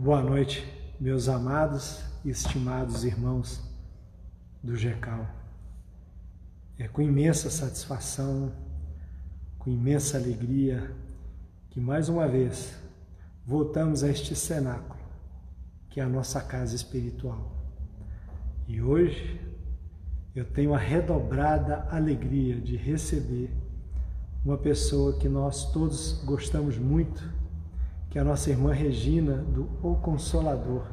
Boa noite, meus amados e estimados irmãos do GECAL. É com imensa satisfação, com imensa alegria, que mais uma vez voltamos a este cenáculo, que é a nossa casa espiritual. E hoje eu tenho a redobrada alegria de receber uma pessoa que nós todos gostamos muito que é a nossa irmã Regina, do O Consolador,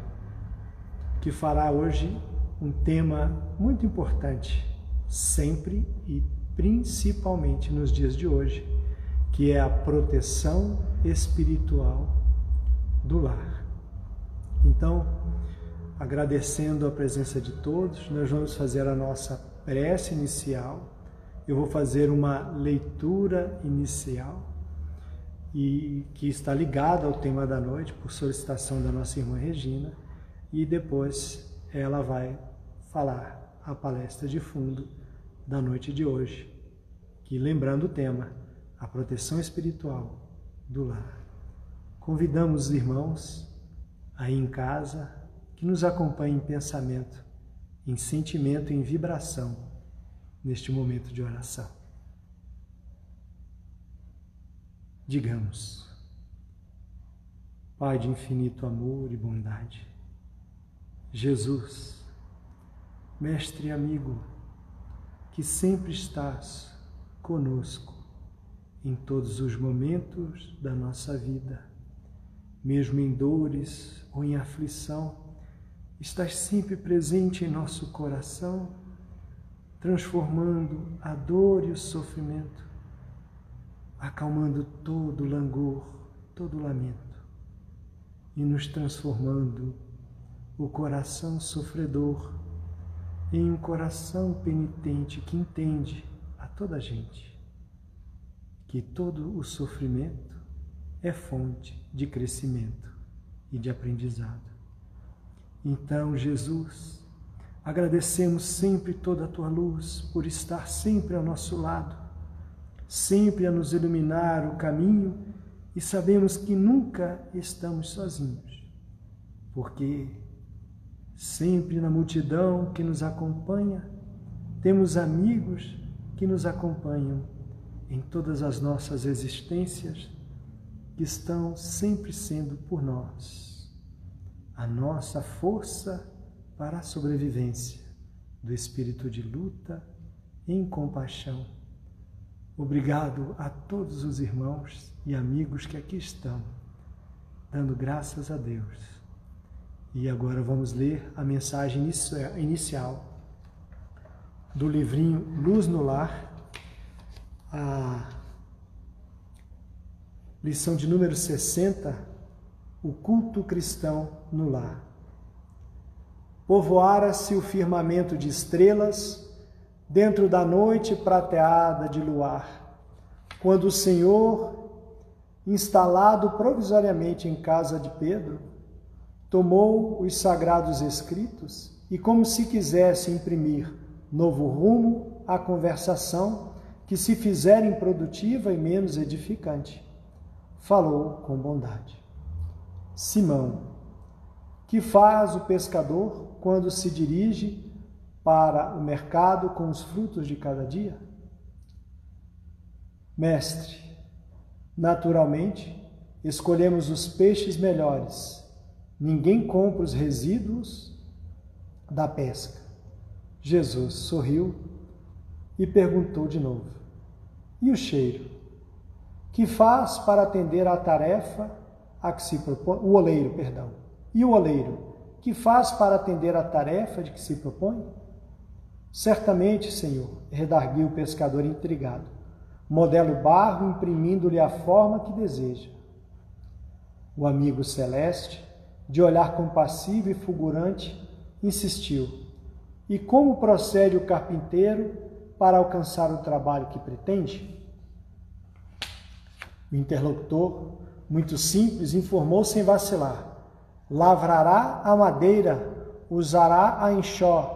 que fará hoje um tema muito importante, sempre e principalmente nos dias de hoje, que é a proteção espiritual do lar. Então, agradecendo a presença de todos, nós vamos fazer a nossa prece inicial. Eu vou fazer uma leitura inicial e que está ligada ao tema da noite por solicitação da nossa irmã Regina e depois ela vai falar a palestra de fundo da noite de hoje, que lembrando o tema, a proteção espiritual do lar. Convidamos os irmãos aí em casa que nos acompanhem em pensamento, em sentimento, em vibração neste momento de oração. Digamos, Pai de infinito amor e bondade, Jesus, Mestre e amigo, que sempre estás conosco em todos os momentos da nossa vida, mesmo em dores ou em aflição, estás sempre presente em nosso coração, transformando a dor e o sofrimento acalmando todo o langor, todo o lamento e nos transformando o coração sofredor em um coração penitente que entende a toda gente que todo o sofrimento é fonte de crescimento e de aprendizado. Então, Jesus, agradecemos sempre toda a tua luz por estar sempre ao nosso lado sempre a nos iluminar o caminho e sabemos que nunca estamos sozinhos, porque sempre na multidão que nos acompanha, temos amigos que nos acompanham em todas as nossas existências, que estão sempre sendo por nós. A nossa força para a sobrevivência do espírito de luta em compaixão Obrigado a todos os irmãos e amigos que aqui estão, dando graças a Deus. E agora vamos ler a mensagem inicial do livrinho Luz no Lar, a lição de número 60, o culto cristão no lar. Povoara-se o firmamento de estrelas, dentro da noite prateada de luar, quando o Senhor, instalado provisoriamente em casa de Pedro, tomou os sagrados escritos e, como se quisesse imprimir novo rumo à conversação que se fizera improdutiva e menos edificante, falou com bondade. Simão, que faz o pescador quando se dirige para o mercado com os frutos de cada dia? Mestre, naturalmente, escolhemos os peixes melhores. Ninguém compra os resíduos da pesca. Jesus sorriu e perguntou de novo: E o cheiro? Que faz para atender à tarefa a que se propõe? O oleiro, perdão. E o oleiro? Que faz para atender à tarefa de que se propõe? Certamente, Senhor, redarguiu o pescador intrigado. Modela o barro, imprimindo-lhe a forma que deseja. O amigo celeste, de olhar compassivo e fulgurante, insistiu: E como procede o carpinteiro para alcançar o trabalho que pretende? O interlocutor, muito simples, informou sem vacilar: Lavrará a madeira, usará a enxó,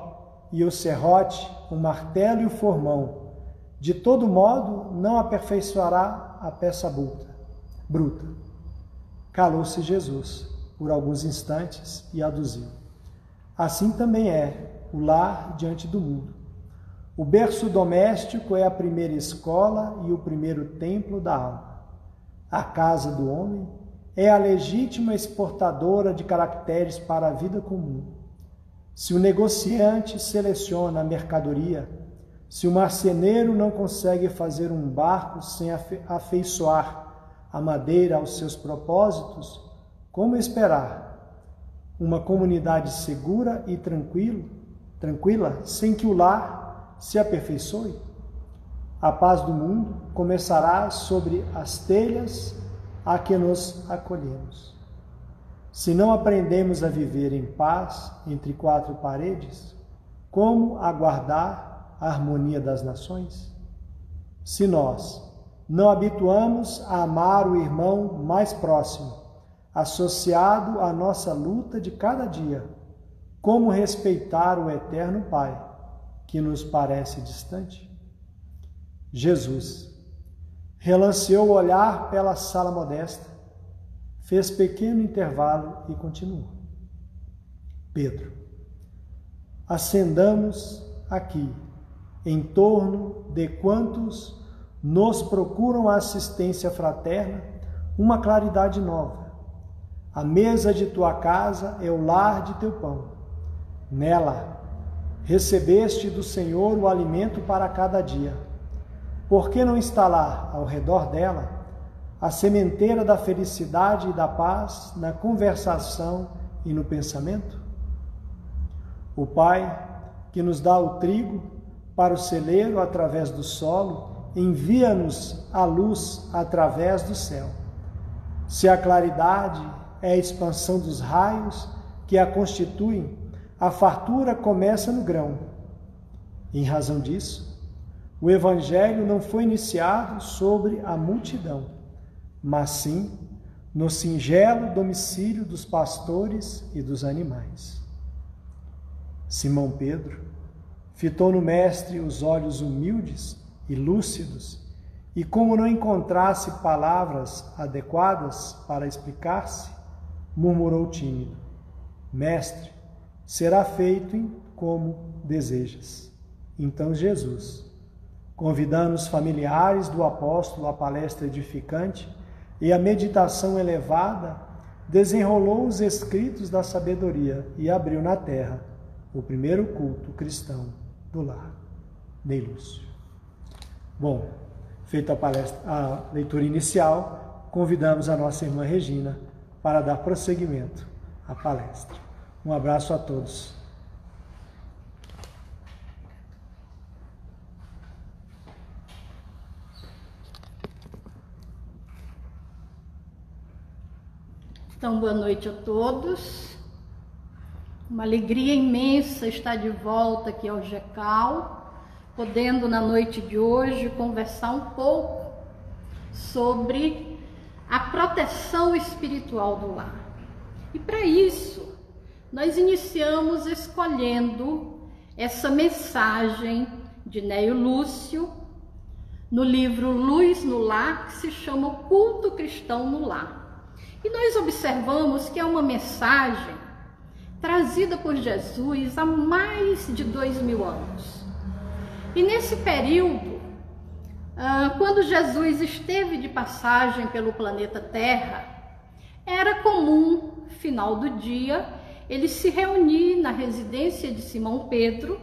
e o serrote, o martelo e o formão. De todo modo, não aperfeiçoará a peça bruta. bruta. Calou-se Jesus por alguns instantes e aduziu. Assim também é o lar diante do mundo. O berço doméstico é a primeira escola e o primeiro templo da alma. A casa do homem é a legítima exportadora de caracteres para a vida comum. Se o negociante seleciona a mercadoria, se o marceneiro não consegue fazer um barco sem afeiçoar a madeira aos seus propósitos, como esperar uma comunidade segura e tranquilo, tranquila sem que o lar se aperfeiçoe. A paz do mundo começará sobre as telhas a que nos acolhemos. Se não aprendemos a viver em paz entre quatro paredes, como aguardar a harmonia das nações? Se nós não habituamos a amar o irmão mais próximo, associado à nossa luta de cada dia, como respeitar o eterno Pai? que nos parece distante? Jesus relanceou o olhar pela sala modesta, fez pequeno intervalo e continuou. Pedro, acendamos aqui, em torno de quantos nos procuram a assistência fraterna, uma claridade nova. A mesa de tua casa é o lar de teu pão. Nela Recebeste do Senhor o alimento para cada dia. Por que não instalar ao redor dela a sementeira da felicidade e da paz na conversação e no pensamento? O Pai, que nos dá o trigo para o celeiro através do solo, envia-nos a luz através do céu. Se a claridade é a expansão dos raios que a constituem, a fartura começa no grão. Em razão disso, o Evangelho não foi iniciado sobre a multidão, mas sim no singelo domicílio dos pastores e dos animais. Simão Pedro fitou no Mestre os olhos humildes e lúcidos, e como não encontrasse palavras adequadas para explicar-se, murmurou tímido: Mestre, será feito como desejas. Então Jesus, convidando os familiares do apóstolo à palestra edificante e à meditação elevada, desenrolou os escritos da sabedoria e abriu na terra o primeiro culto cristão do lar. Ney Lúcio. Bom, feita a, palestra, a leitura inicial, convidamos a nossa irmã Regina para dar prosseguimento à palestra. Um abraço a todos. Então, boa noite a todos. Uma alegria imensa estar de volta aqui ao GECAL, podendo na noite de hoje conversar um pouco sobre a proteção espiritual do lar. E para isso, nós iniciamos escolhendo essa mensagem de Neio Lúcio no livro Luz no Lar, que se chama o Culto Cristão no Lar. E nós observamos que é uma mensagem trazida por Jesus há mais de dois mil anos. E nesse período, ah, quando Jesus esteve de passagem pelo planeta Terra, era comum, final do dia, ele se reunir na residência de Simão Pedro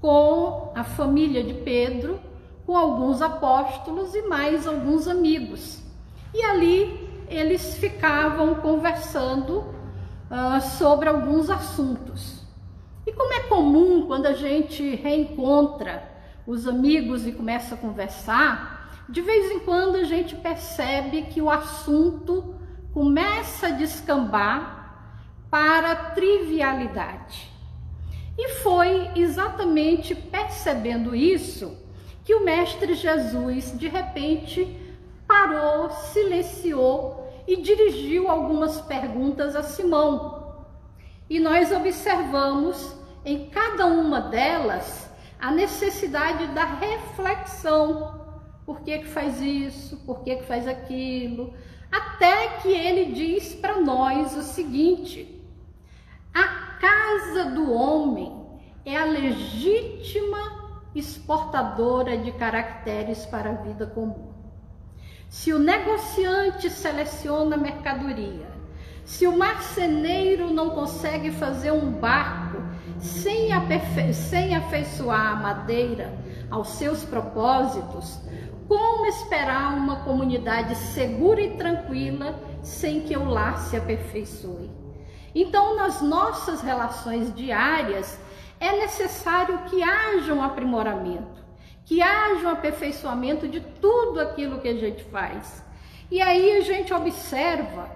com a família de Pedro, com alguns apóstolos e mais alguns amigos. E ali eles ficavam conversando uh, sobre alguns assuntos. E como é comum quando a gente reencontra os amigos e começa a conversar, de vez em quando a gente percebe que o assunto começa a descambar para a trivialidade. E foi exatamente percebendo isso que o Mestre Jesus de repente parou, silenciou e dirigiu algumas perguntas a Simão. E nós observamos em cada uma delas a necessidade da reflexão por que, que faz isso, por que, que faz aquilo, até que ele diz para nós o seguinte: a casa do homem é a legítima exportadora de caracteres para a vida comum. Se o negociante seleciona mercadoria, se o marceneiro não consegue fazer um barco sem, sem afeiçoar a madeira aos seus propósitos, como esperar uma comunidade segura e tranquila sem que o lar se aperfeiçoe? Então, nas nossas relações diárias, é necessário que haja um aprimoramento, que haja um aperfeiçoamento de tudo aquilo que a gente faz. E aí a gente observa,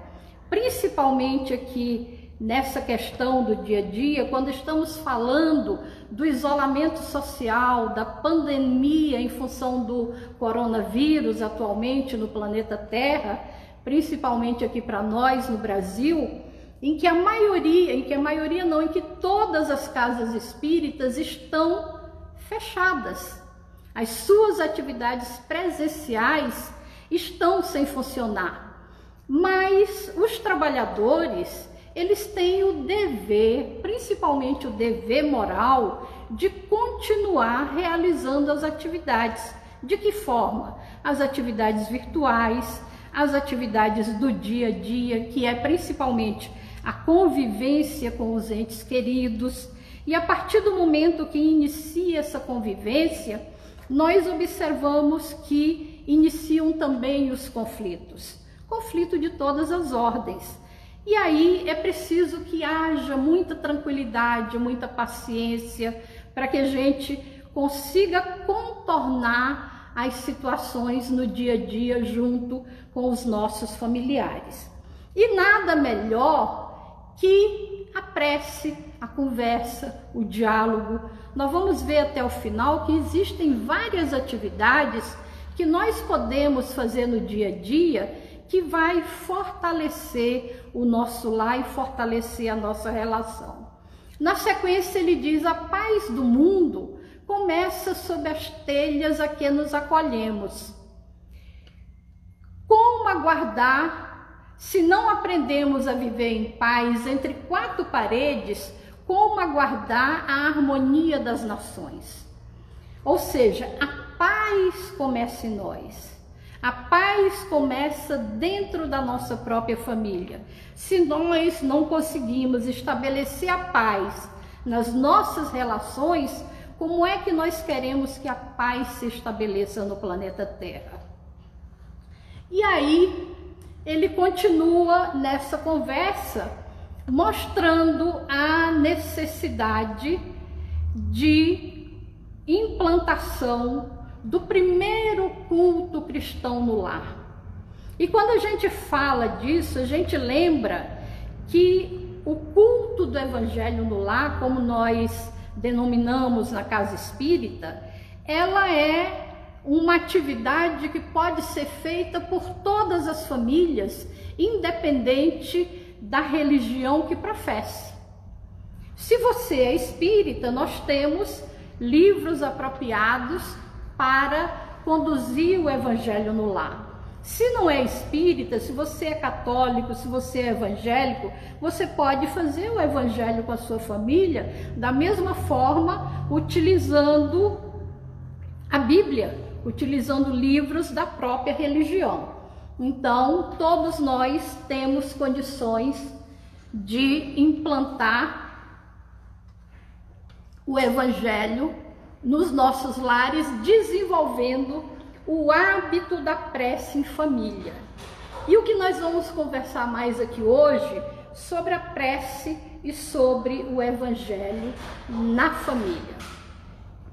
principalmente aqui nessa questão do dia a dia, quando estamos falando do isolamento social, da pandemia em função do coronavírus atualmente no planeta Terra, principalmente aqui para nós no Brasil, em que a maioria, em que a maioria não, em que todas as casas espíritas estão fechadas. As suas atividades presenciais estão sem funcionar. Mas os trabalhadores, eles têm o dever, principalmente o dever moral, de continuar realizando as atividades. De que forma? As atividades virtuais, as atividades do dia a dia, que é principalmente a convivência com os entes queridos. E a partir do momento que inicia essa convivência, nós observamos que iniciam também os conflitos conflito de todas as ordens. E aí é preciso que haja muita tranquilidade, muita paciência, para que a gente consiga contornar as situações no dia a dia junto com os nossos familiares. E nada melhor que a prece, a conversa, o diálogo. Nós vamos ver até o final que existem várias atividades que nós podemos fazer no dia a dia que vai fortalecer o nosso lar e fortalecer a nossa relação. Na sequência, ele diz: a paz do mundo começa sob as telhas a que nos acolhemos. Como aguardar se não aprendemos a viver em paz entre quatro paredes, como aguardar a harmonia das nações? Ou seja, a paz começa em nós. A paz começa dentro da nossa própria família. Se nós não conseguimos estabelecer a paz nas nossas relações, como é que nós queremos que a paz se estabeleça no planeta Terra? E aí, ele continua nessa conversa mostrando a necessidade de implantação do primeiro culto cristão no lar. E quando a gente fala disso, a gente lembra que o culto do evangelho no lar, como nós denominamos na casa espírita, ela é uma atividade que pode ser feita por todas as famílias, independente da religião que professe. Se você é espírita, nós temos livros apropriados para conduzir o evangelho no lar. Se não é espírita, se você é católico, se você é evangélico, você pode fazer o evangelho com a sua família da mesma forma, utilizando a Bíblia, utilizando livros da própria religião. Então, todos nós temos condições de implantar o Evangelho nos nossos lares, desenvolvendo o hábito da prece em família. E o que nós vamos conversar mais aqui hoje sobre a prece e sobre o Evangelho na família.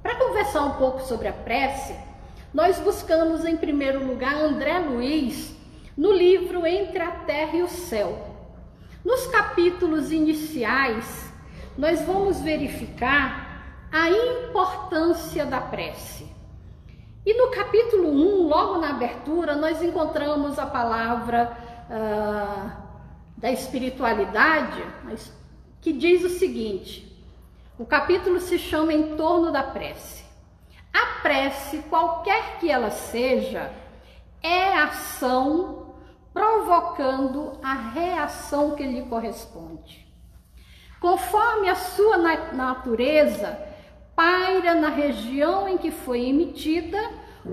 Para conversar um pouco sobre a prece, nós buscamos em primeiro lugar André Luiz no livro Entre a Terra e o Céu. Nos capítulos iniciais, nós vamos verificar a importância da prece. E no capítulo 1, logo na abertura, nós encontramos a palavra uh, da espiritualidade, que diz o seguinte: o capítulo se chama Em torno da prece. A prece, qualquer que ela seja, é ação provocando a reação que lhe corresponde. Conforme a sua natureza, paira na região em que foi emitida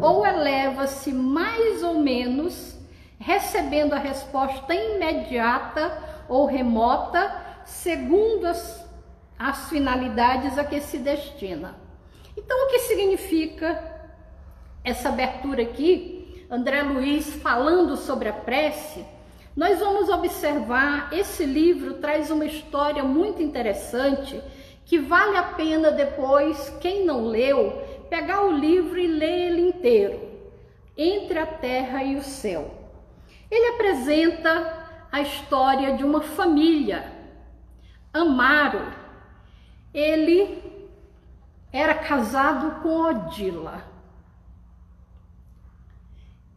ou eleva-se mais ou menos, recebendo a resposta imediata ou remota, segundo as, as finalidades a que se destina. Então, o que significa essa abertura aqui? André Luiz falando sobre a prece, nós vamos observar esse livro traz uma história muito interessante que vale a pena depois, quem não leu, pegar o livro e ler ele inteiro, Entre a Terra e o Céu. Ele apresenta a história de uma família. Amaro, ele era casado com Odila.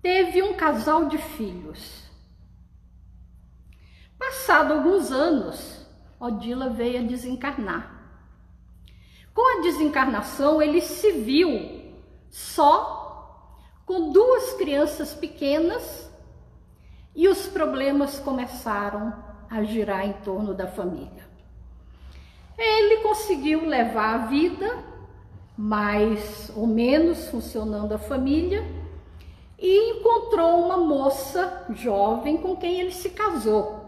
Teve um casal de filhos. Passado alguns anos, Odila veio a desencarnar. Com a desencarnação, ele se viu só com duas crianças pequenas e os problemas começaram a girar em torno da família. Ele conseguiu levar a vida, mais ou menos funcionando a família, e encontrou uma moça jovem com quem ele se casou.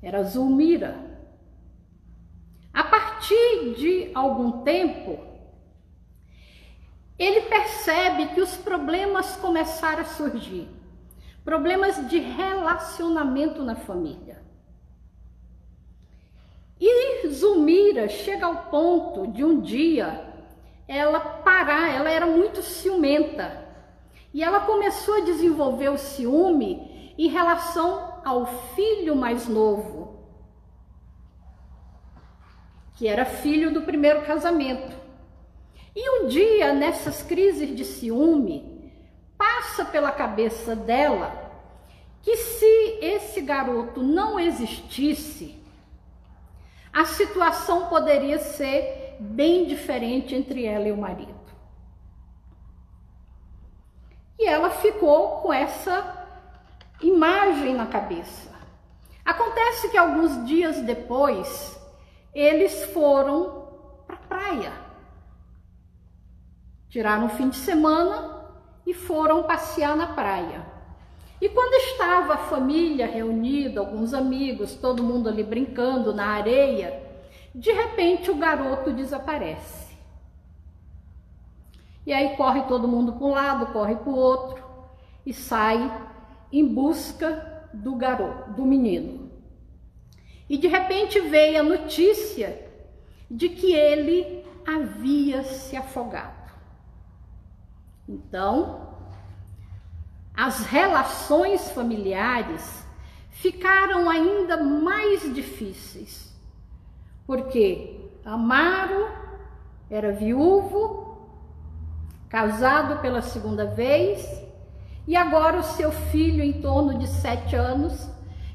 Era Zulmira. A partir de algum tempo, ele percebe que os problemas começaram a surgir. Problemas de relacionamento na família. E Zulmira chega ao ponto de um dia ela parar, ela era muito ciumenta. E ela começou a desenvolver o ciúme em relação ao filho mais novo, que era filho do primeiro casamento. E um dia, nessas crises de ciúme, passa pela cabeça dela que se esse garoto não existisse, a situação poderia ser bem diferente entre ela e o marido. E ela ficou com essa imagem na cabeça. Acontece que alguns dias depois, eles foram para a praia. Tiraram o fim de semana e foram passear na praia. E quando estava a família reunida, alguns amigos, todo mundo ali brincando na areia, de repente o garoto desaparece. E aí corre todo mundo para um lado, corre para o outro e sai em busca do garoto, do menino. E de repente veio a notícia de que ele havia se afogado. Então, as relações familiares ficaram ainda mais difíceis, porque Amaro era viúvo, casado pela segunda vez, e agora o seu filho, em torno de sete anos,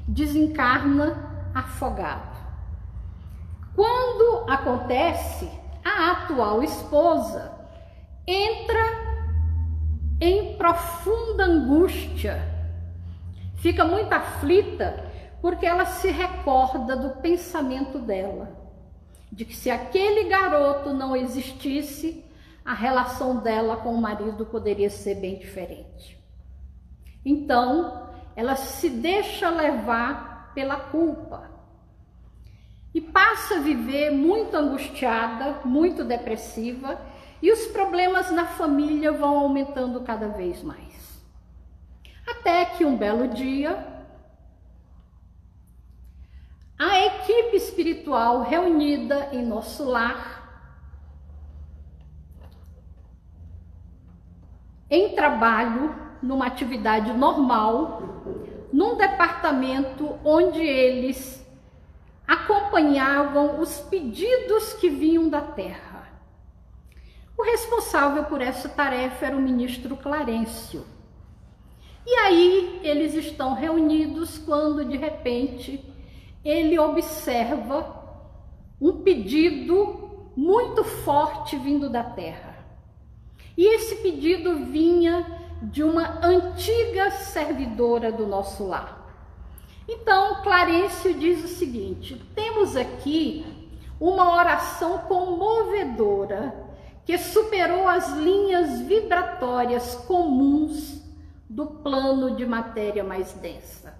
desencarna afogado. Quando acontece, a atual esposa entra em profunda angústia, fica muito aflita porque ela se recorda do pensamento dela, de que se aquele garoto não existisse, a relação dela com o marido poderia ser bem diferente. Então, ela se deixa levar pela culpa. E passa a viver muito angustiada, muito depressiva, e os problemas na família vão aumentando cada vez mais. Até que um belo dia, a equipe espiritual reunida em nosso lar, em trabalho, numa atividade normal, num departamento onde eles acompanhavam os pedidos que vinham da terra. O responsável por essa tarefa era o ministro Clarencio. E aí eles estão reunidos quando de repente ele observa um pedido muito forte vindo da terra. E esse pedido vinha de uma antiga servidora do nosso lar. Então, Clarencio diz o seguinte: temos aqui uma oração comovedora que superou as linhas vibratórias comuns do plano de matéria mais densa.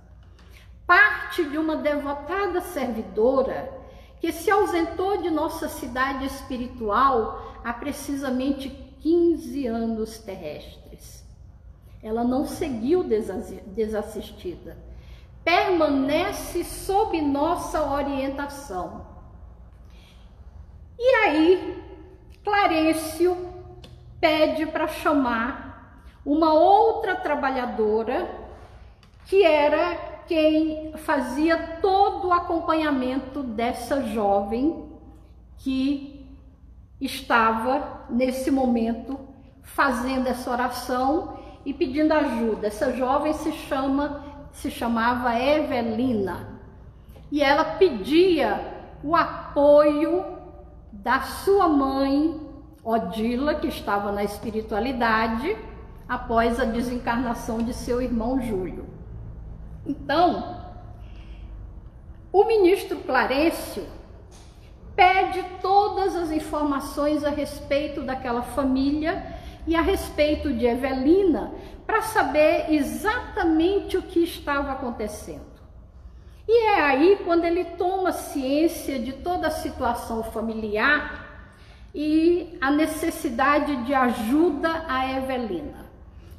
Parte de uma devotada servidora que se ausentou de nossa cidade espiritual há precisamente 15 anos terrestres. Ela não seguiu desassistida, permanece sob nossa orientação. E aí, Clarencio pede para chamar uma outra trabalhadora que era quem fazia todo o acompanhamento dessa jovem que estava nesse momento fazendo essa oração e pedindo ajuda. Essa jovem se chama se chamava Evelina e ela pedia o apoio da sua mãe, Odila, que estava na espiritualidade, após a desencarnação de seu irmão Júlio. Então, o ministro Clarencio pede todas as informações a respeito daquela família e a respeito de Evelina para saber exatamente o que estava acontecendo. E é aí quando ele toma ciência de toda a situação familiar e a necessidade de ajuda a Evelina.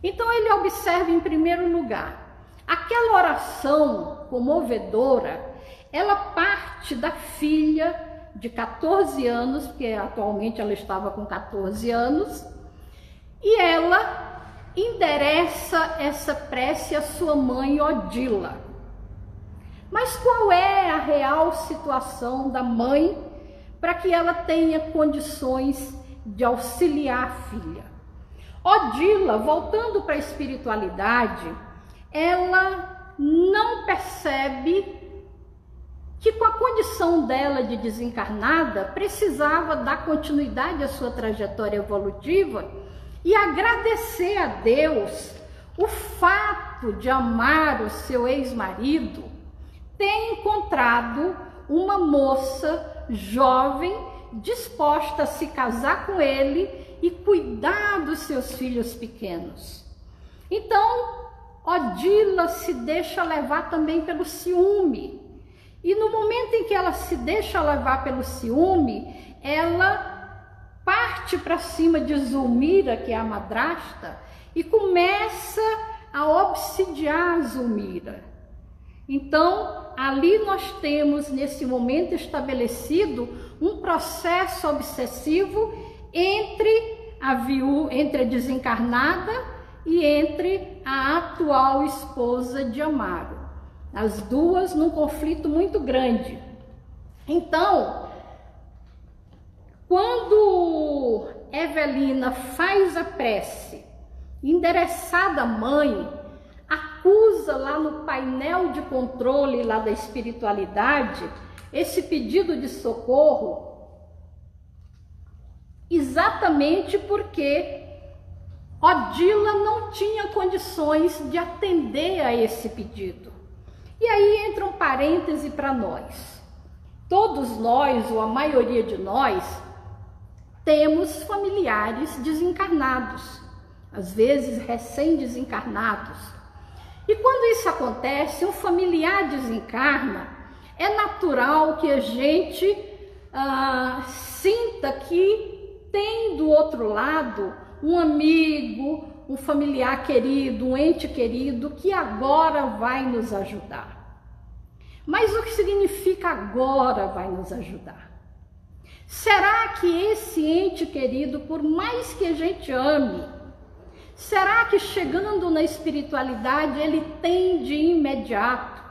Então ele observa em primeiro lugar aquela oração comovedora, ela parte da filha de 14 anos, porque atualmente ela estava com 14 anos, e ela endereça essa prece à sua mãe Odila. Mas qual é a real situação da mãe para que ela tenha condições de auxiliar a filha? Odila, voltando para a espiritualidade, ela não percebe que com a condição dela de desencarnada, precisava dar continuidade à sua trajetória evolutiva e agradecer a Deus o fato de amar o seu ex-marido tem encontrado uma moça jovem disposta a se casar com ele e cuidar dos seus filhos pequenos. Então, Odila se deixa levar também pelo ciúme. E no momento em que ela se deixa levar pelo ciúme, ela parte para cima de Zulmira, que é a madrasta, e começa a obsidiar Zulmira. Então, ali nós temos, nesse momento estabelecido, um processo obsessivo entre a viú, entre a desencarnada e entre a atual esposa de Amaro. As duas num conflito muito grande. Então, quando Evelina faz a prece endereçada à mãe, acusa lá no painel de controle lá da espiritualidade esse pedido de socorro exatamente porque Odila não tinha condições de atender a esse pedido. E aí entra um parêntese para nós. Todos nós, ou a maioria de nós, temos familiares desencarnados, às vezes recém-desencarnados, e quando isso acontece, um familiar desencarna, é natural que a gente ah, sinta que tem do outro lado um amigo, um familiar querido, um ente querido que agora vai nos ajudar. Mas o que significa agora vai nos ajudar? Será que esse ente querido, por mais que a gente ame, Será que chegando na espiritualidade ele tem de imediato,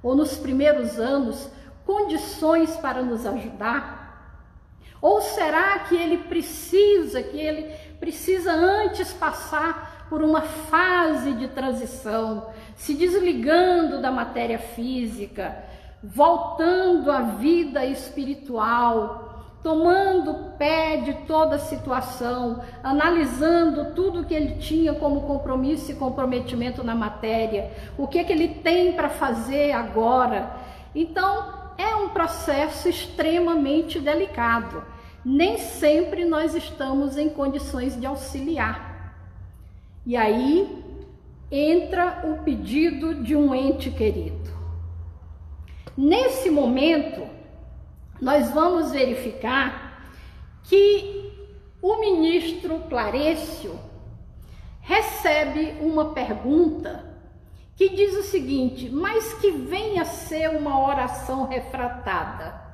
ou nos primeiros anos, condições para nos ajudar? Ou será que ele precisa, que ele precisa antes passar por uma fase de transição, se desligando da matéria física, voltando à vida espiritual, tomando pé de toda a situação, analisando tudo que ele tinha como compromisso e comprometimento na matéria, o que, que ele tem para fazer agora. Então, é um processo extremamente delicado. Nem sempre nós estamos em condições de auxiliar. E aí entra o pedido de um ente querido. Nesse momento, nós vamos verificar que o ministro Clarécio recebe uma pergunta que diz o seguinte: mas que venha ser uma oração refratada.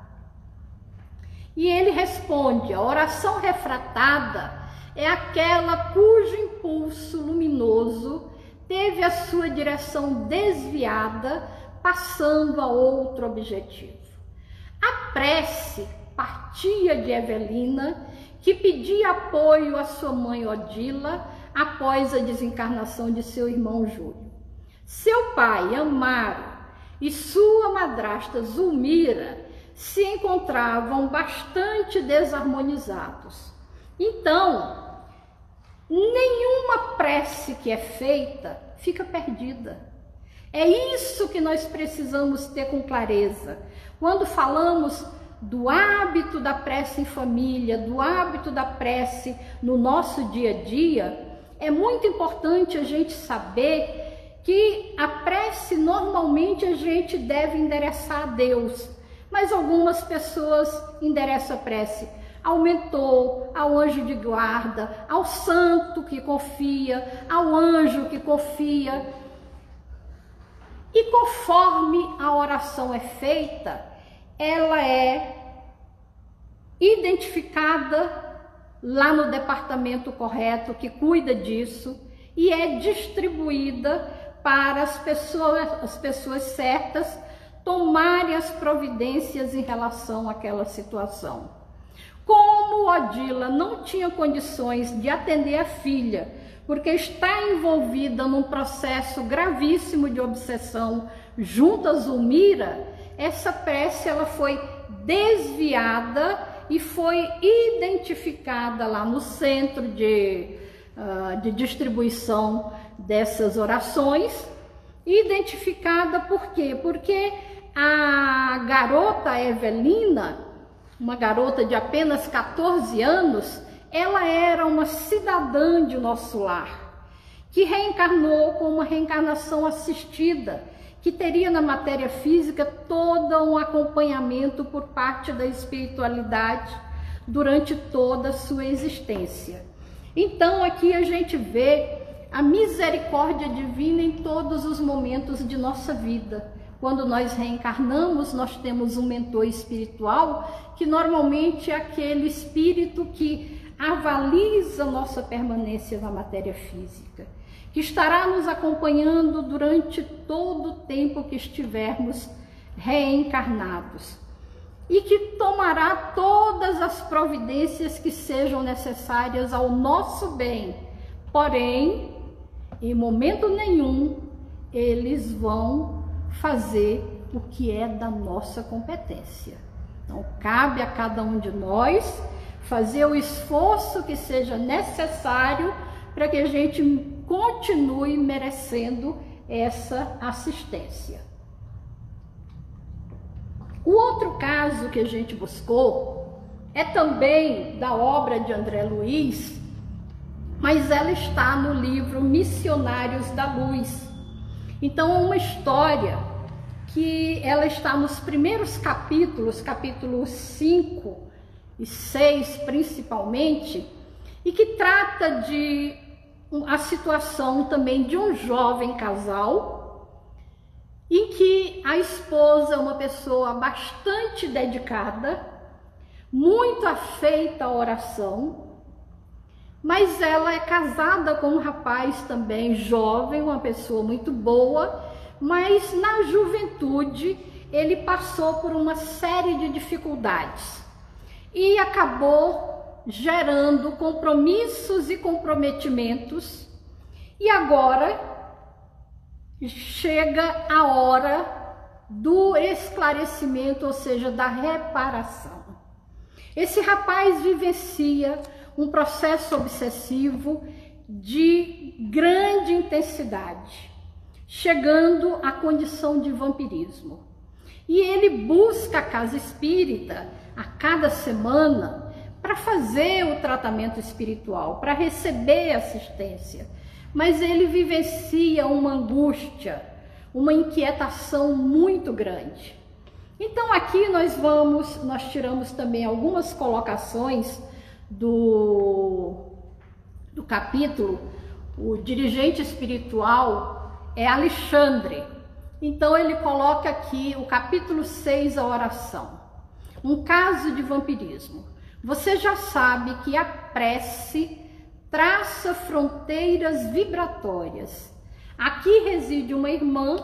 E ele responde: a oração refratada é aquela cujo impulso luminoso teve a sua direção desviada, passando a outro objetivo. A prece partia de Evelina, que pedia apoio à sua mãe Odila após a desencarnação de seu irmão Júlio. Seu pai, Amaro, e sua madrasta Zulmira se encontravam bastante desarmonizados. Então, nenhuma prece que é feita fica perdida. É isso que nós precisamos ter com clareza. Quando falamos do hábito da prece em família, do hábito da prece no nosso dia a dia, é muito importante a gente saber que a prece normalmente a gente deve endereçar a Deus, mas algumas pessoas endereçam a prece ao mentor, ao anjo de guarda, ao santo que confia, ao anjo que confia. E conforme a oração é feita, ela é identificada lá no departamento correto que cuida disso e é distribuída para as pessoas, as pessoas certas tomarem as providências em relação àquela situação. Como Odila não tinha condições de atender a filha porque está envolvida num processo gravíssimo de obsessão junto a Zulmira, essa prece ela foi desviada e foi identificada lá no centro de, uh, de distribuição dessas orações. Identificada por quê? Porque a garota Evelina, uma garota de apenas 14 anos, ela era uma cidadã de nosso lar, que reencarnou com uma reencarnação assistida, que teria na matéria física todo um acompanhamento por parte da espiritualidade durante toda a sua existência. Então aqui a gente vê a misericórdia divina em todos os momentos de nossa vida. Quando nós reencarnamos, nós temos um mentor espiritual que normalmente é aquele espírito que avaliza nossa permanência na matéria física, que estará nos acompanhando durante todo o tempo que estivermos reencarnados e que tomará todas as providências que sejam necessárias ao nosso bem. Porém, em momento nenhum eles vão fazer o que é da nossa competência. Então, cabe a cada um de nós fazer o esforço que seja necessário para que a gente continue merecendo essa assistência. O outro caso que a gente buscou é também da obra de André Luiz, mas ela está no livro Missionários da Luz. Então, uma história que ela está nos primeiros capítulos, capítulo 5 e 6 principalmente, e que trata de a situação também de um jovem casal em que a esposa é uma pessoa bastante dedicada, muito afeita à oração, mas ela é casada com um rapaz também jovem, uma pessoa muito boa, mas na juventude ele passou por uma série de dificuldades e acabou gerando compromissos e comprometimentos. E agora chega a hora do esclarecimento, ou seja, da reparação. Esse rapaz vivencia um processo obsessivo de grande intensidade, chegando à condição de vampirismo. E ele busca a casa espírita a cada semana para fazer o tratamento espiritual, para receber assistência. Mas ele vivencia uma angústia, uma inquietação muito grande. Então aqui nós vamos, nós tiramos também algumas colocações do, do capítulo. O dirigente espiritual é Alexandre. Então ele coloca aqui o capítulo 6, a oração. Um caso de vampirismo. Você já sabe que a prece traça fronteiras vibratórias. Aqui reside uma irmã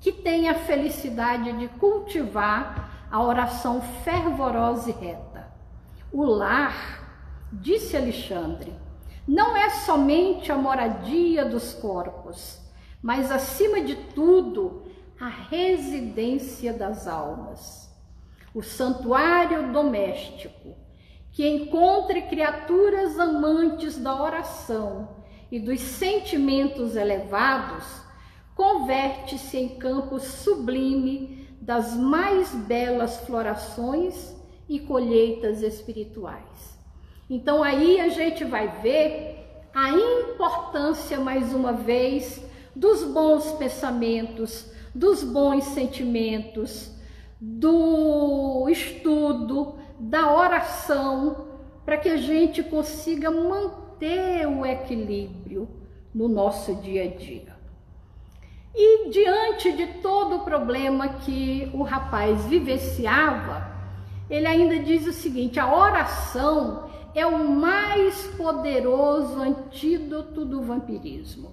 que tem a felicidade de cultivar a oração fervorosa e reta. O lar, disse Alexandre, não é somente a moradia dos corpos, mas acima de tudo, a residência das almas. O santuário doméstico, que encontre criaturas amantes da oração e dos sentimentos elevados, converte-se em campo sublime das mais belas florações e colheitas espirituais. Então aí a gente vai ver a importância mais uma vez dos bons pensamentos, dos bons sentimentos, do estudo, da oração, para que a gente consiga manter o equilíbrio no nosso dia a dia. E diante de todo o problema que o rapaz vivenciava, ele ainda diz o seguinte: a oração é o mais poderoso antídoto do vampirismo.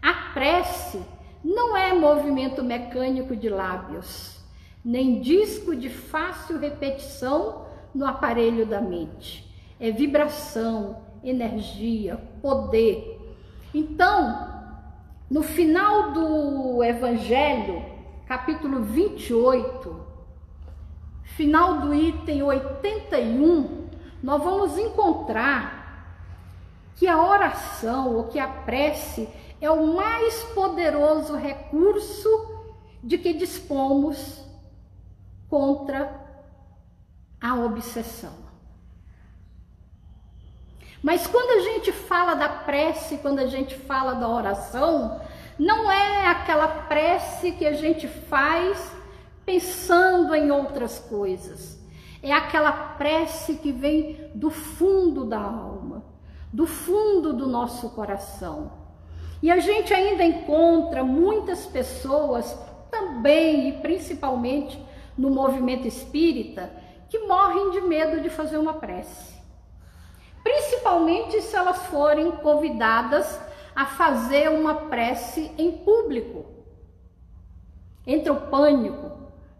A prece não é movimento mecânico de lábios, nem disco de fácil repetição no aparelho da mente. É vibração, energia, poder. Então, no final do Evangelho, capítulo 28, final do item 81, nós vamos encontrar que a oração ou que a prece é o mais poderoso recurso de que dispomos contra a obsessão. Mas quando a gente fala da prece, quando a gente fala da oração, não é aquela prece que a gente faz pensando em outras coisas. É aquela prece que vem do fundo da alma, do fundo do nosso coração. E a gente ainda encontra muitas pessoas também e principalmente no movimento espírita que morrem de medo de fazer uma prece principalmente se elas forem convidadas a fazer uma prece em público. Entra o pânico,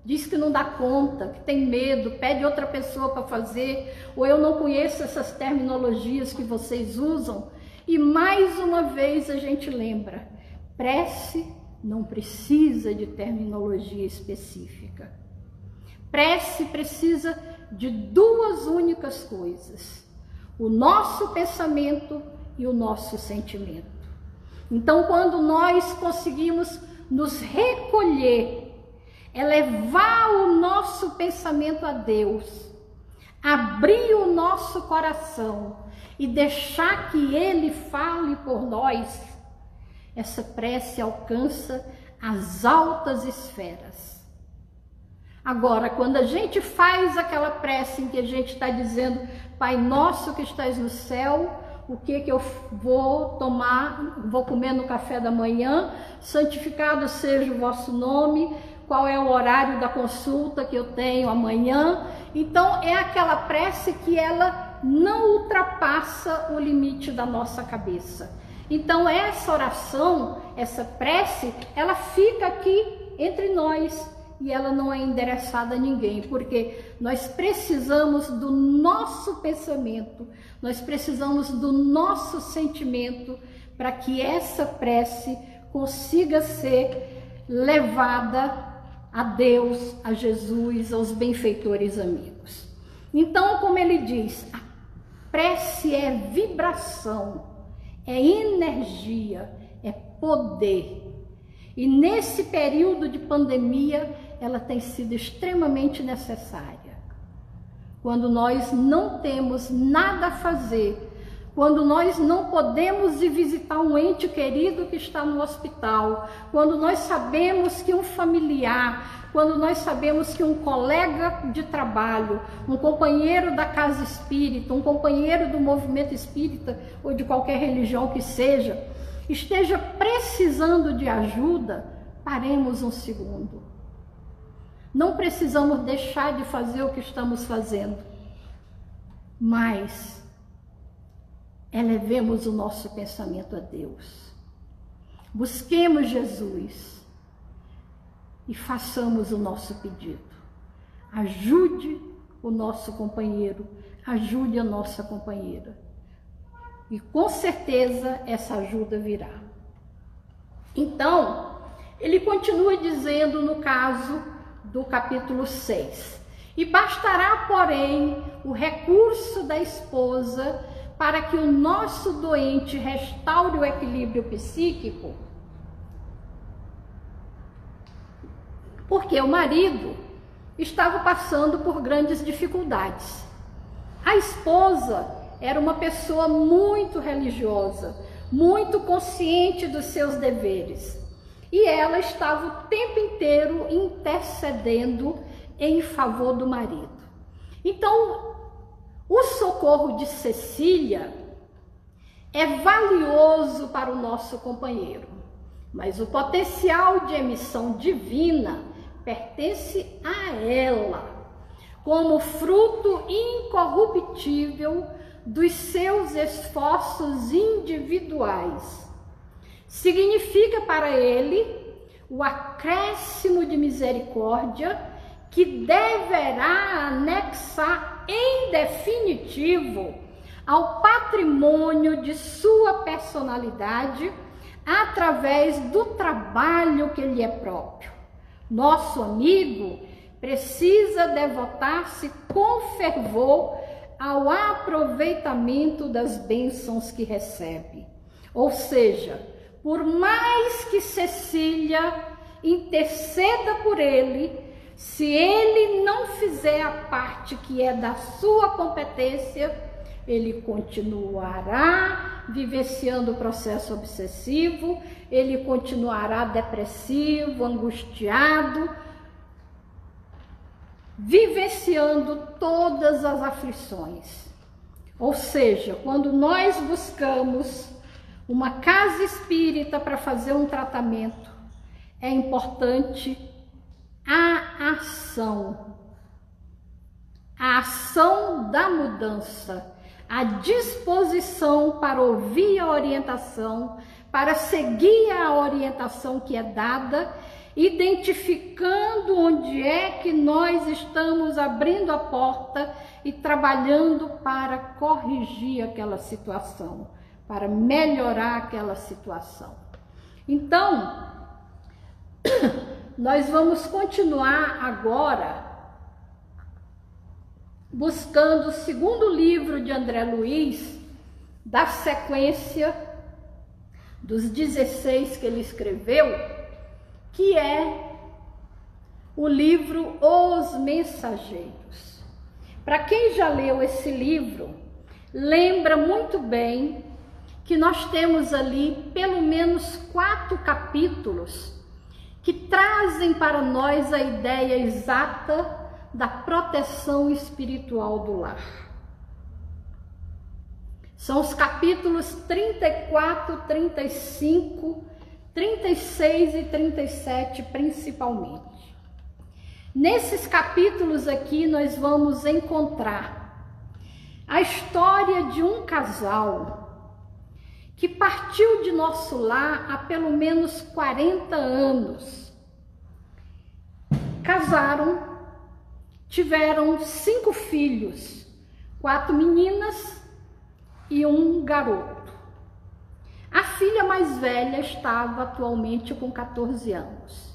diz que não dá conta, que tem medo, pede outra pessoa para fazer, ou eu não conheço essas terminologias que vocês usam. E mais uma vez a gente lembra: prece não precisa de terminologia específica. Prece precisa de duas únicas coisas o nosso pensamento e o nosso sentimento. Então, quando nós conseguimos nos recolher, elevar o nosso pensamento a Deus, abrir o nosso coração e deixar que Ele fale por nós, essa prece alcança as altas esferas. Agora, quando a gente faz aquela prece em que a gente está dizendo, Pai nosso que estás no céu, o que que eu vou tomar, vou comer no café da manhã, santificado seja o vosso nome, qual é o horário da consulta que eu tenho amanhã. Então, é aquela prece que ela não ultrapassa o limite da nossa cabeça. Então, essa oração, essa prece, ela fica aqui entre nós, e ela não é endereçada a ninguém, porque nós precisamos do nosso pensamento, nós precisamos do nosso sentimento para que essa prece consiga ser levada a Deus, a Jesus, aos benfeitores amigos. Então, como ele diz, a prece é vibração, é energia, é poder. E nesse período de pandemia, ela tem sido extremamente necessária. Quando nós não temos nada a fazer, quando nós não podemos ir visitar um ente querido que está no hospital, quando nós sabemos que um familiar, quando nós sabemos que um colega de trabalho, um companheiro da casa espírita, um companheiro do movimento espírita ou de qualquer religião que seja, esteja precisando de ajuda, paremos um segundo. Não precisamos deixar de fazer o que estamos fazendo, mas elevemos o nosso pensamento a Deus. Busquemos Jesus e façamos o nosso pedido. Ajude o nosso companheiro, ajude a nossa companheira. E com certeza essa ajuda virá. Então, ele continua dizendo no caso do capítulo 6: E bastará, porém, o recurso da esposa para que o nosso doente restaure o equilíbrio psíquico? Porque o marido estava passando por grandes dificuldades. A esposa era uma pessoa muito religiosa, muito consciente dos seus deveres. E ela estava o tempo inteiro intercedendo em favor do marido. Então, o socorro de Cecília é valioso para o nosso companheiro, mas o potencial de emissão divina pertence a ela, como fruto incorruptível dos seus esforços individuais. Significa para ele o acréscimo de misericórdia que deverá anexar em definitivo ao patrimônio de sua personalidade através do trabalho que lhe é próprio. Nosso amigo precisa devotar-se com fervor ao aproveitamento das bênçãos que recebe. Ou seja, por mais que Cecília interceda por ele, se ele não fizer a parte que é da sua competência, ele continuará vivenciando o processo obsessivo, ele continuará depressivo, angustiado, vivenciando todas as aflições. Ou seja, quando nós buscamos uma casa espírita para fazer um tratamento, é importante a ação. A ação da mudança, a disposição para ouvir a orientação, para seguir a orientação que é dada, identificando onde é que nós estamos abrindo a porta e trabalhando para corrigir aquela situação, para melhorar aquela situação. Então, nós vamos continuar agora buscando o segundo livro de André Luiz, da sequência dos 16 que ele escreveu, que é o livro Os Mensageiros. Para quem já leu esse livro, lembra muito bem que nós temos ali pelo menos quatro capítulos que trazem para nós a ideia exata da proteção espiritual do lar. São os capítulos 34, 35, 36 e 37 principalmente. Nesses capítulos aqui nós vamos encontrar a história de um casal que partiu de nosso lar há pelo menos 40 anos. Casaram, tiveram cinco filhos, quatro meninas e um garoto. A filha mais velha estava atualmente com 14 anos.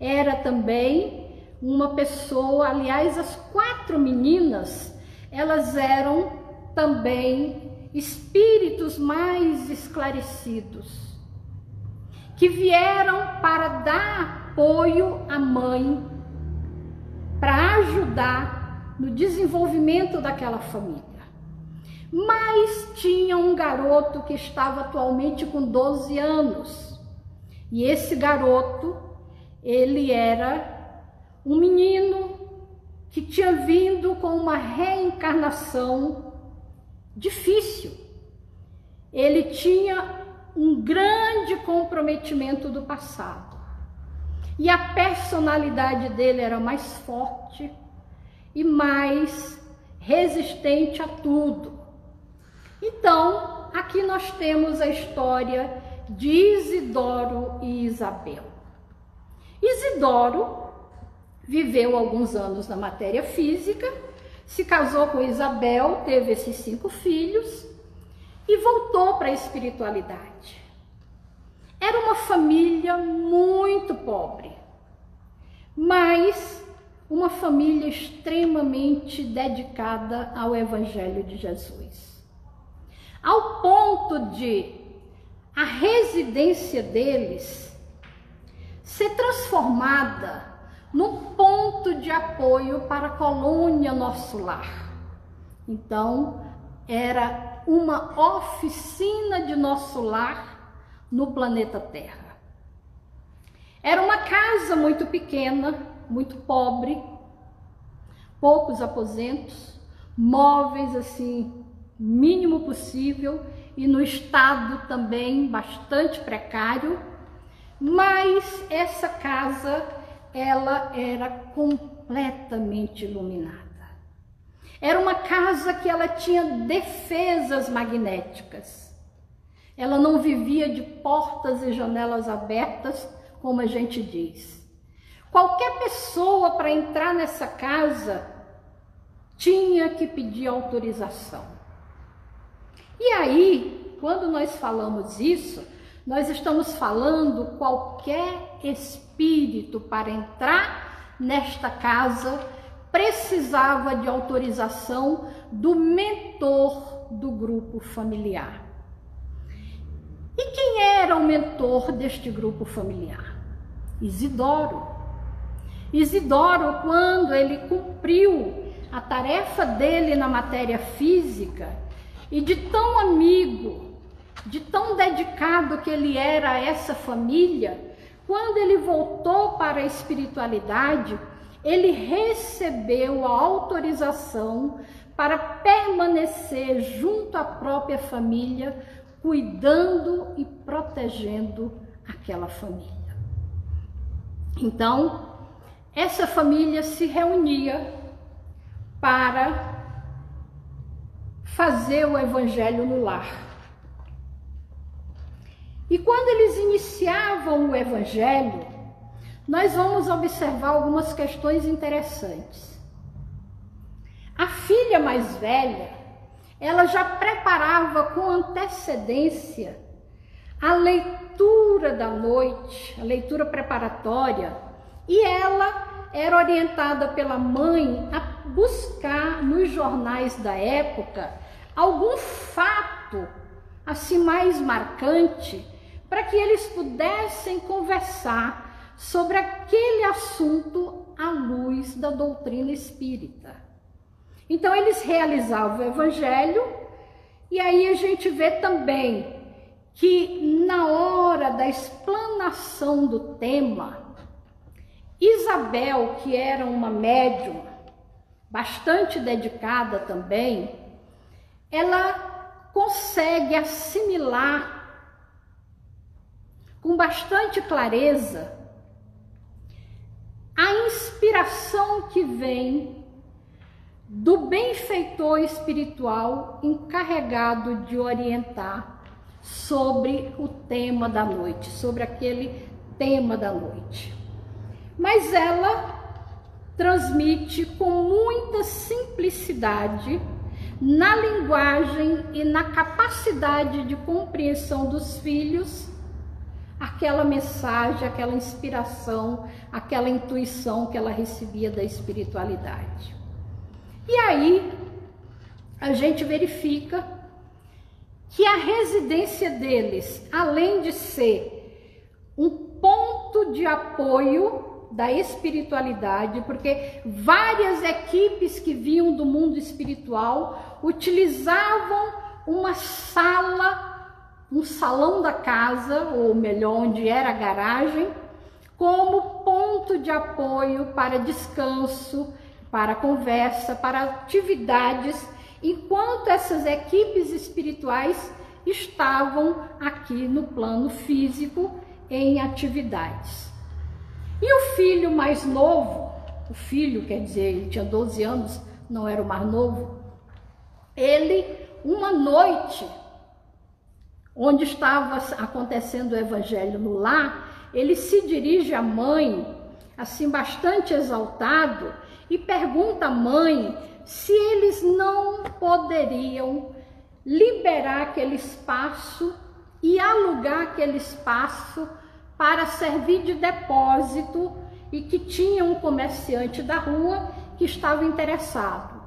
Era também uma pessoa, aliás, as quatro meninas elas eram também espíritos mais esclarecidos, que vieram para dar apoio à mãe, para ajudar no desenvolvimento daquela família. Mas tinha um garoto que estava atualmente com 12 anos. E esse garoto, ele era um menino que tinha vindo com uma reencarnação difícil. Ele tinha um grande comprometimento do passado. E a personalidade dele era mais forte e mais resistente a tudo. Então, aqui nós temos a história de Isidoro e Isabel. Isidoro viveu alguns anos na matéria física, se casou com Isabel, teve esses cinco filhos e voltou para a espiritualidade. Era uma família muito pobre, mas uma família extremamente dedicada ao Evangelho de Jesus. Ao ponto de a residência deles ser transformada no ponto de apoio para a colônia Nosso Lar. Então, era uma oficina de Nosso Lar no planeta Terra. Era uma casa muito pequena, muito pobre, poucos aposentos, móveis assim, mínimo possível e no estado também bastante precário, mas essa casa ela era completamente iluminada. Era uma casa que ela tinha defesas magnéticas. Ela não vivia de portas e janelas abertas, como a gente diz. Qualquer pessoa para entrar nessa casa tinha que pedir autorização. E aí, quando nós falamos isso, nós estamos falando qualquer espírito para entrar nesta casa precisava de autorização do mentor do grupo familiar. E quem era o mentor deste grupo familiar? Isidoro. Isidoro, quando ele cumpriu a tarefa dele na matéria física e de tão amigo, de tão dedicado que ele era a essa família, quando ele voltou para a espiritualidade, ele recebeu a autorização para permanecer junto à própria família, cuidando e protegendo aquela família. Então, essa família se reunia para fazer o evangelho no lar. E quando eles iniciavam o evangelho, nós vamos observar algumas questões interessantes. A filha mais velha, ela já preparava com antecedência a leitura da noite, a leitura preparatória, e ela era orientada pela mãe a buscar nos jornais da época algum fato assim mais marcante para que eles pudessem conversar sobre aquele assunto à luz da doutrina espírita. Então eles realizavam o evangelho e aí a gente vê também que na hora da explanação do tema, Isabel, que era uma médium bastante dedicada também, ela consegue assimilar com bastante clareza a inspiração que vem do benfeitor espiritual encarregado de orientar sobre o tema da noite, sobre aquele tema da noite. Mas ela transmite com muita simplicidade na linguagem e na capacidade de compreensão dos filhos aquela mensagem, aquela inspiração, aquela intuição que ela recebia da espiritualidade. E aí, a gente verifica que a residência deles, além de ser um ponto de apoio da espiritualidade, porque várias equipes que vinham do mundo espiritual utilizavam uma sala, um salão da casa, ou melhor, onde era a garagem, como ponto de apoio para descanso, para conversa, para atividades, enquanto essas equipes espirituais estavam aqui no plano físico em atividades. E o filho mais novo, o filho, quer dizer, ele tinha 12 anos, não era o mais novo, ele, uma noite, onde estava acontecendo o evangelho no lar, ele se dirige à mãe, assim bastante exaltado, e pergunta à mãe se eles não poderiam liberar aquele espaço e alugar aquele espaço para servir de depósito e que tinha um comerciante da rua que estava interessado.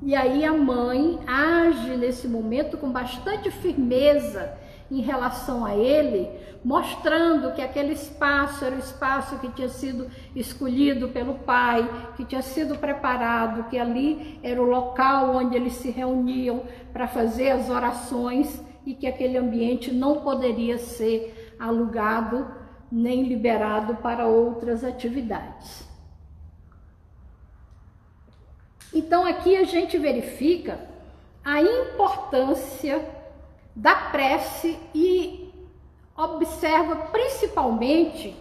E aí a mãe age nesse momento com bastante firmeza em relação a ele, mostrando que aquele espaço era o espaço que tinha sido escolhido pelo pai, que tinha sido preparado, que ali era o local onde eles se reuniam para fazer as orações e que aquele ambiente não poderia ser alugado nem liberado para outras atividades. Então aqui a gente verifica a importância da prece e observa principalmente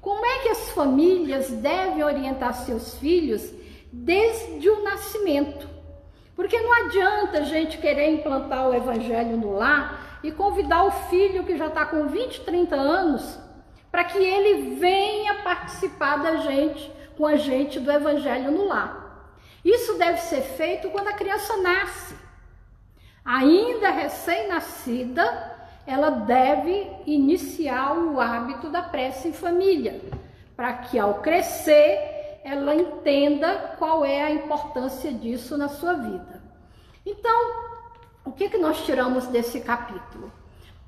como é que as famílias devem orientar seus filhos desde o nascimento. Porque não adianta a gente querer implantar o evangelho no lar e convidar o filho que já está com 20, 30 anos para que ele venha participar da gente, com a gente do evangelho no lar. Isso deve ser feito quando a criança nasce ainda recém-nascida, ela deve iniciar o hábito da prece em família, para que ao crescer ela entenda qual é a importância disso na sua vida. Então, o que, que nós tiramos desse capítulo?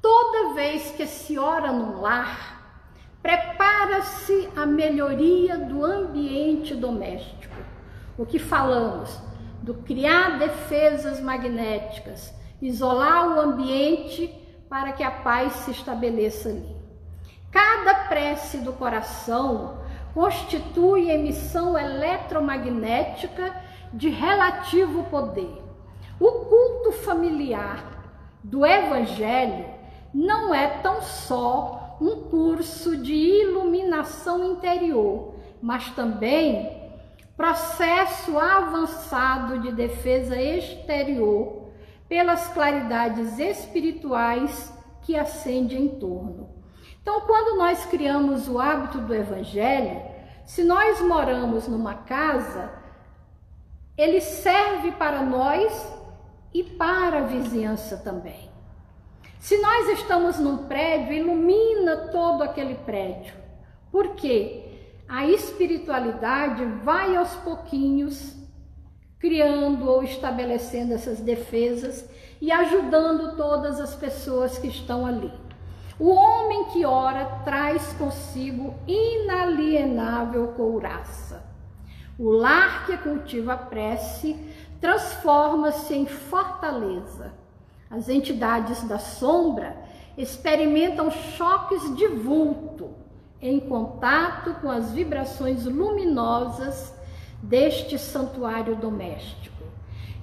Toda vez que se ora no lar, prepara-se a melhoria do ambiente doméstico. O que falamos? Do criar defesas magnéticas, isolar o ambiente para que a paz se estabeleça ali. Cada prece do coração constitui emissão eletromagnética de relativo poder. O culto familiar do Evangelho não é tão só um curso de iluminação interior, mas também processo avançado de defesa exterior pelas claridades espirituais que acendem em torno. Então, quando nós criamos o hábito do evangelho, se nós moramos numa casa, ele serve para nós e para a vizinhança também. Se nós estamos num prédio, ilumina todo aquele prédio. Por quê? A espiritualidade vai aos pouquinhos criando ou estabelecendo essas defesas e ajudando todas as pessoas que estão ali. O homem que ora traz consigo inalienável couraça. O lar que cultiva a prece transforma-se em fortaleza. As entidades da sombra experimentam choques de vulto em contato com as vibrações luminosas deste santuário doméstico.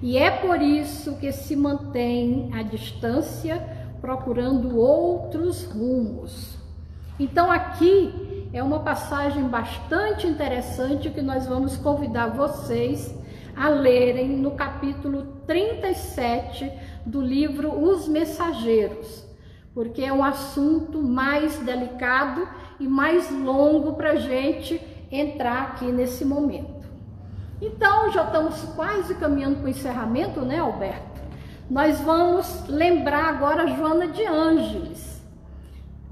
E é por isso que se mantém à distância, procurando outros rumos. Então, aqui é uma passagem bastante interessante que nós vamos convidar vocês a lerem no capítulo 37 do livro Os Mensageiros, porque é um assunto mais delicado e mais longo para a gente entrar aqui nesse momento. Então, já estamos quase caminhando para o encerramento, né, Alberto? Nós vamos lembrar agora Joana de Ângeles,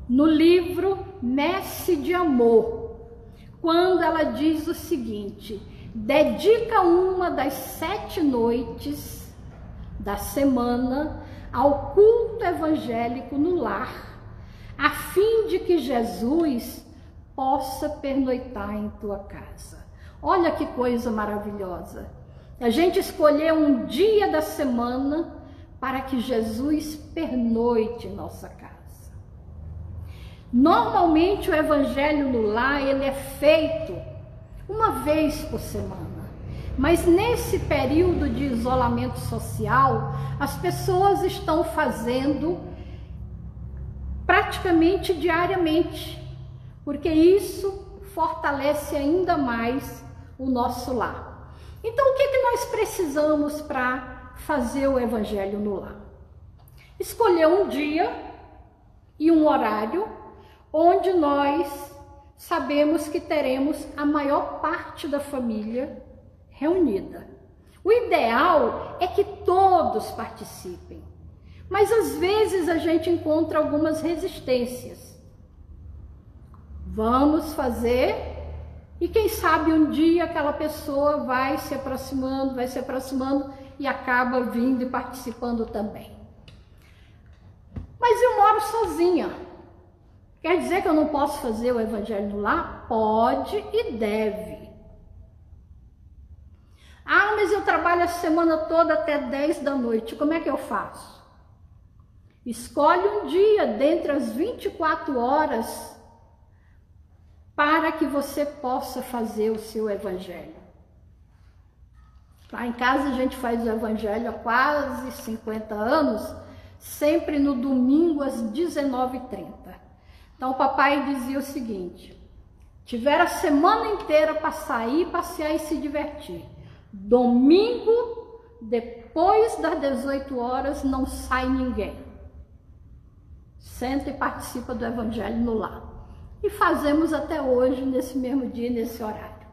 no livro Messe de Amor, quando ela diz o seguinte: dedica uma das sete noites da semana ao culto evangélico no lar, a fim de que Jesus possa pernoitar em tua casa. Olha que coisa maravilhosa. A gente escolher um dia da semana para que Jesus pernoite em nossa casa. Normalmente o evangelho no lar ele é feito uma vez por semana. Mas nesse período de isolamento social, as pessoas estão fazendo praticamente diariamente, porque isso fortalece ainda mais o nosso lar. Então, o que, que nós precisamos para fazer o evangelho no lar? Escolher um dia e um horário onde nós sabemos que teremos a maior parte da família reunida. O ideal é que todos participem, mas às vezes a gente encontra algumas resistências. Vamos fazer e quem sabe um dia aquela pessoa vai se aproximando, vai se aproximando e acaba vindo e participando também. Mas eu moro sozinha. Quer dizer que eu não posso fazer o evangelho lá? Pode e deve. Ah, mas eu trabalho a semana toda até 10 da noite. Como é que eu faço? Escolhe um dia dentre as 24 horas para que você possa fazer o seu evangelho. Lá em casa a gente faz o evangelho há quase 50 anos, sempre no domingo às 19h30. Então o papai dizia o seguinte: tiver a semana inteira para sair, passear e se divertir. Domingo, depois das 18 horas, não sai ninguém. Senta e participa do Evangelho no lar. E fazemos até hoje, nesse mesmo dia, nesse horário.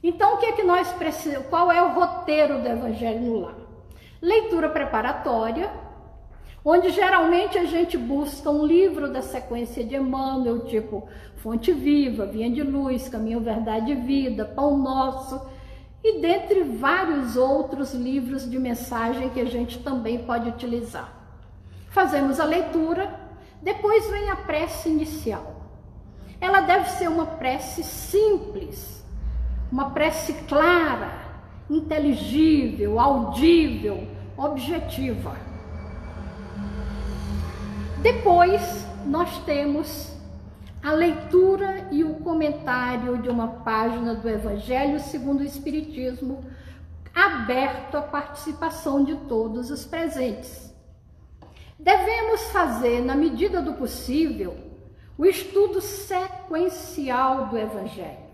Então, o que é que nós precisamos? Qual é o roteiro do Evangelho no lar? Leitura preparatória, onde geralmente a gente busca um livro da sequência de Emmanuel, tipo Fonte Viva, Vinha de Luz, Caminho, Verdade e Vida, Pão Nosso e dentre vários outros livros de mensagem que a gente também pode utilizar. Fazemos a leitura, depois vem a prece inicial. Ela deve ser uma prece simples, uma prece clara, inteligível, audível, objetiva. Depois nós temos a leitura e o comentário de uma página do Evangelho segundo o Espiritismo, aberto à participação de todos os presentes. Devemos fazer, na medida do possível, o estudo sequencial do Evangelho.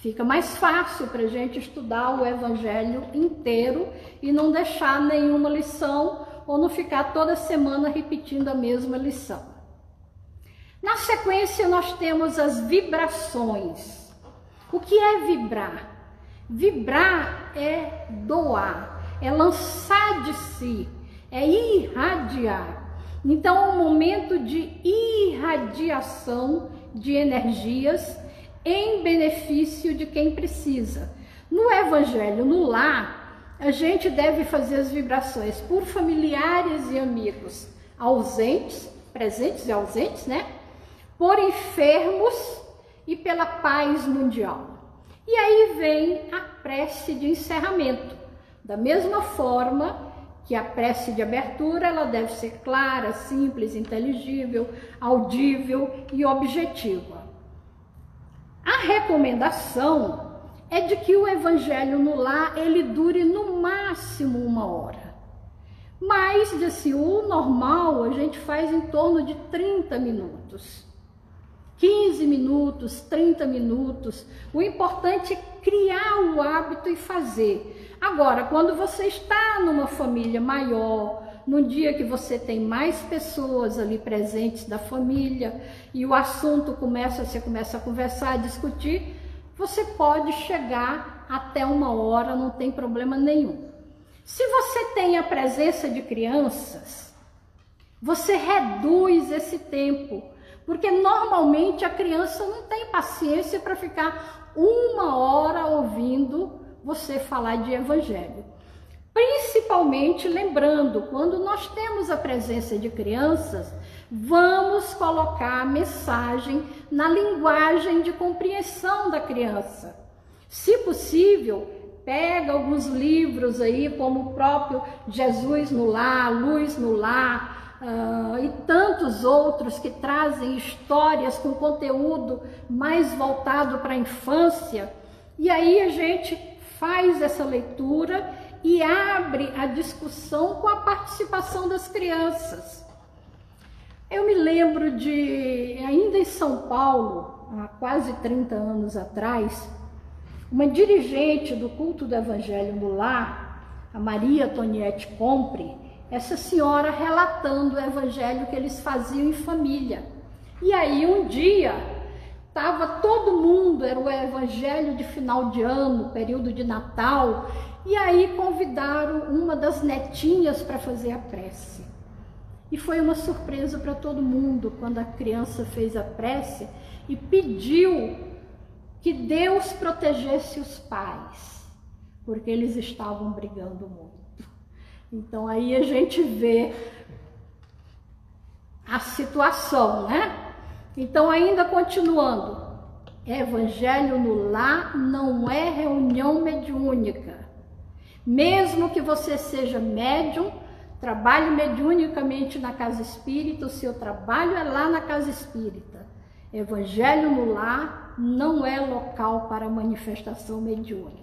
Fica mais fácil para a gente estudar o Evangelho inteiro e não deixar nenhuma lição ou não ficar toda semana repetindo a mesma lição. Na sequência, nós temos as vibrações. O que é vibrar? Vibrar é doar, é lançar de si, é irradiar. Então, é um momento de irradiação de energias em benefício de quem precisa. No Evangelho, no lar, a gente deve fazer as vibrações por familiares e amigos ausentes, presentes e ausentes, né? por enfermos e pela paz mundial. E aí vem a prece de encerramento. Da mesma forma que a prece de abertura, ela deve ser clara, simples, inteligível, audível e objetiva. A recomendação é de que o evangelho no lar ele dure no máximo uma hora. Mas, desse o normal a gente faz em torno de 30 minutos. 15 minutos, 30 minutos. O importante criar o hábito e fazer. Agora, quando você está numa família maior, num dia que você tem mais pessoas ali presentes da família e o assunto começa, você começa a conversar, a discutir, você pode chegar até uma hora, não tem problema nenhum. Se você tem a presença de crianças, você reduz esse tempo porque normalmente a criança não tem paciência para ficar uma hora ouvindo você falar de evangelho. Principalmente lembrando, quando nós temos a presença de crianças, vamos colocar a mensagem na linguagem de compreensão da criança. Se possível, pega alguns livros aí, como o próprio Jesus no Lar, Luz no Lar, Uh, e tantos outros que trazem histórias com conteúdo mais voltado para a infância. E aí a gente faz essa leitura e abre a discussão com a participação das crianças. Eu me lembro de, ainda em São Paulo, há quase 30 anos atrás, uma dirigente do culto do Evangelho no Lar, a Maria Toniette Compre, essa senhora relatando o evangelho que eles faziam em família. E aí um dia estava todo mundo, era o evangelho de final de ano, período de Natal, e aí convidaram uma das netinhas para fazer a prece. E foi uma surpresa para todo mundo quando a criança fez a prece e pediu que Deus protegesse os pais, porque eles estavam brigando muito. Então aí a gente vê a situação, né? Então, ainda continuando, evangelho no lar não é reunião mediúnica. Mesmo que você seja médium, trabalhe mediunicamente na casa espírita, o seu trabalho é lá na casa espírita. Evangelho no lar não é local para manifestação mediúnica.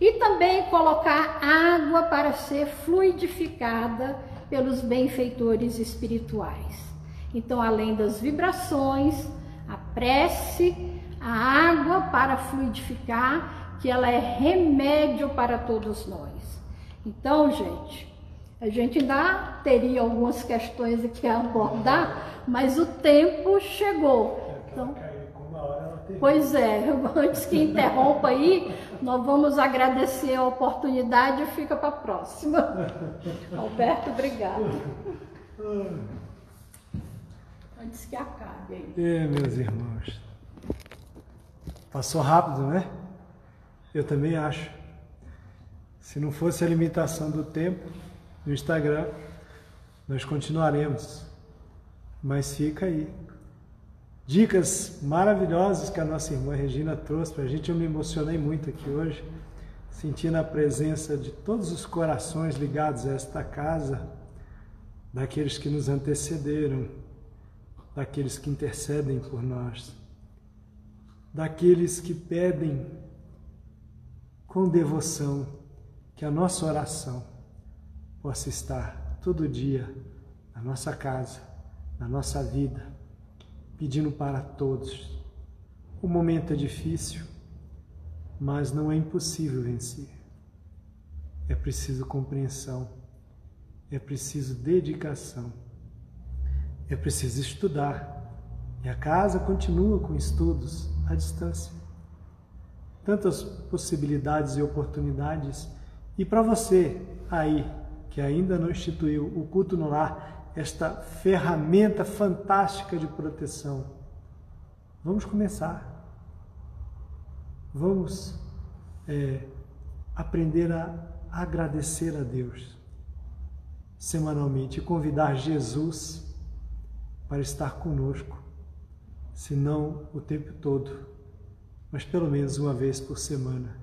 E também colocar água para ser fluidificada pelos benfeitores espirituais. Então, além das vibrações, a prece, a água para fluidificar, que ela é remédio para todos nós. Então, gente, a gente ainda teria algumas questões aqui a abordar, mas o tempo chegou. Então, Pois é, antes que interrompa aí, nós vamos agradecer a oportunidade e fica para a próxima. Alberto, obrigado. Antes que acabe aí. É, meus irmãos. Passou rápido, né? Eu também acho. Se não fosse a limitação do tempo no Instagram, nós continuaremos. Mas fica aí dicas maravilhosas que a nossa irmã Regina trouxe para a gente. Eu me emocionei muito aqui hoje, sentindo a presença de todos os corações ligados a esta casa, daqueles que nos antecederam, daqueles que intercedem por nós, daqueles que pedem com devoção que a nossa oração possa estar todo dia na nossa casa, na nossa vida pedindo para todos. O momento é difícil, mas não é impossível vencer. É preciso compreensão, é preciso dedicação, é preciso estudar. E a casa continua com estudos à distância. Tantas possibilidades e oportunidades. E para você aí que ainda não instituiu o culto no lar, esta ferramenta fantástica de proteção. Vamos começar. Vamos é, aprender a agradecer a Deus semanalmente e convidar Jesus para estar conosco, se não o tempo todo, mas pelo menos uma vez por semana,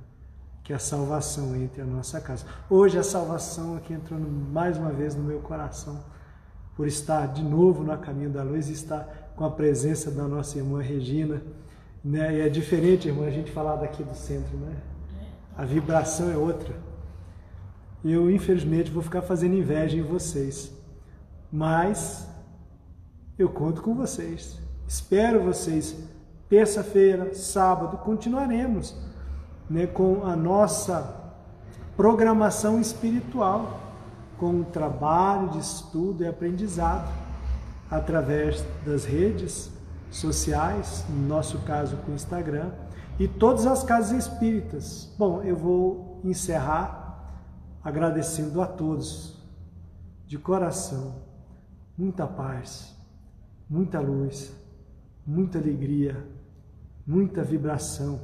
que a salvação entre a nossa casa. Hoje a salvação aqui entrando mais uma vez no meu coração por estar de novo no caminho da luz e estar com a presença da nossa irmã Regina. Né? E é diferente, irmã, a gente falar daqui do centro, né? A vibração é outra. Eu, infelizmente, vou ficar fazendo inveja em vocês. Mas eu conto com vocês. Espero vocês. Terça-feira, sábado, continuaremos né, com a nossa programação espiritual com o trabalho de estudo e aprendizado através das redes sociais, no nosso caso com o Instagram, e todas as casas espíritas. Bom, eu vou encerrar agradecendo a todos, de coração, muita paz, muita luz, muita alegria, muita vibração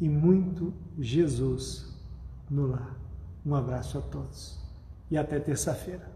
e muito Jesus no lar. Um abraço a todos e até terça-feira.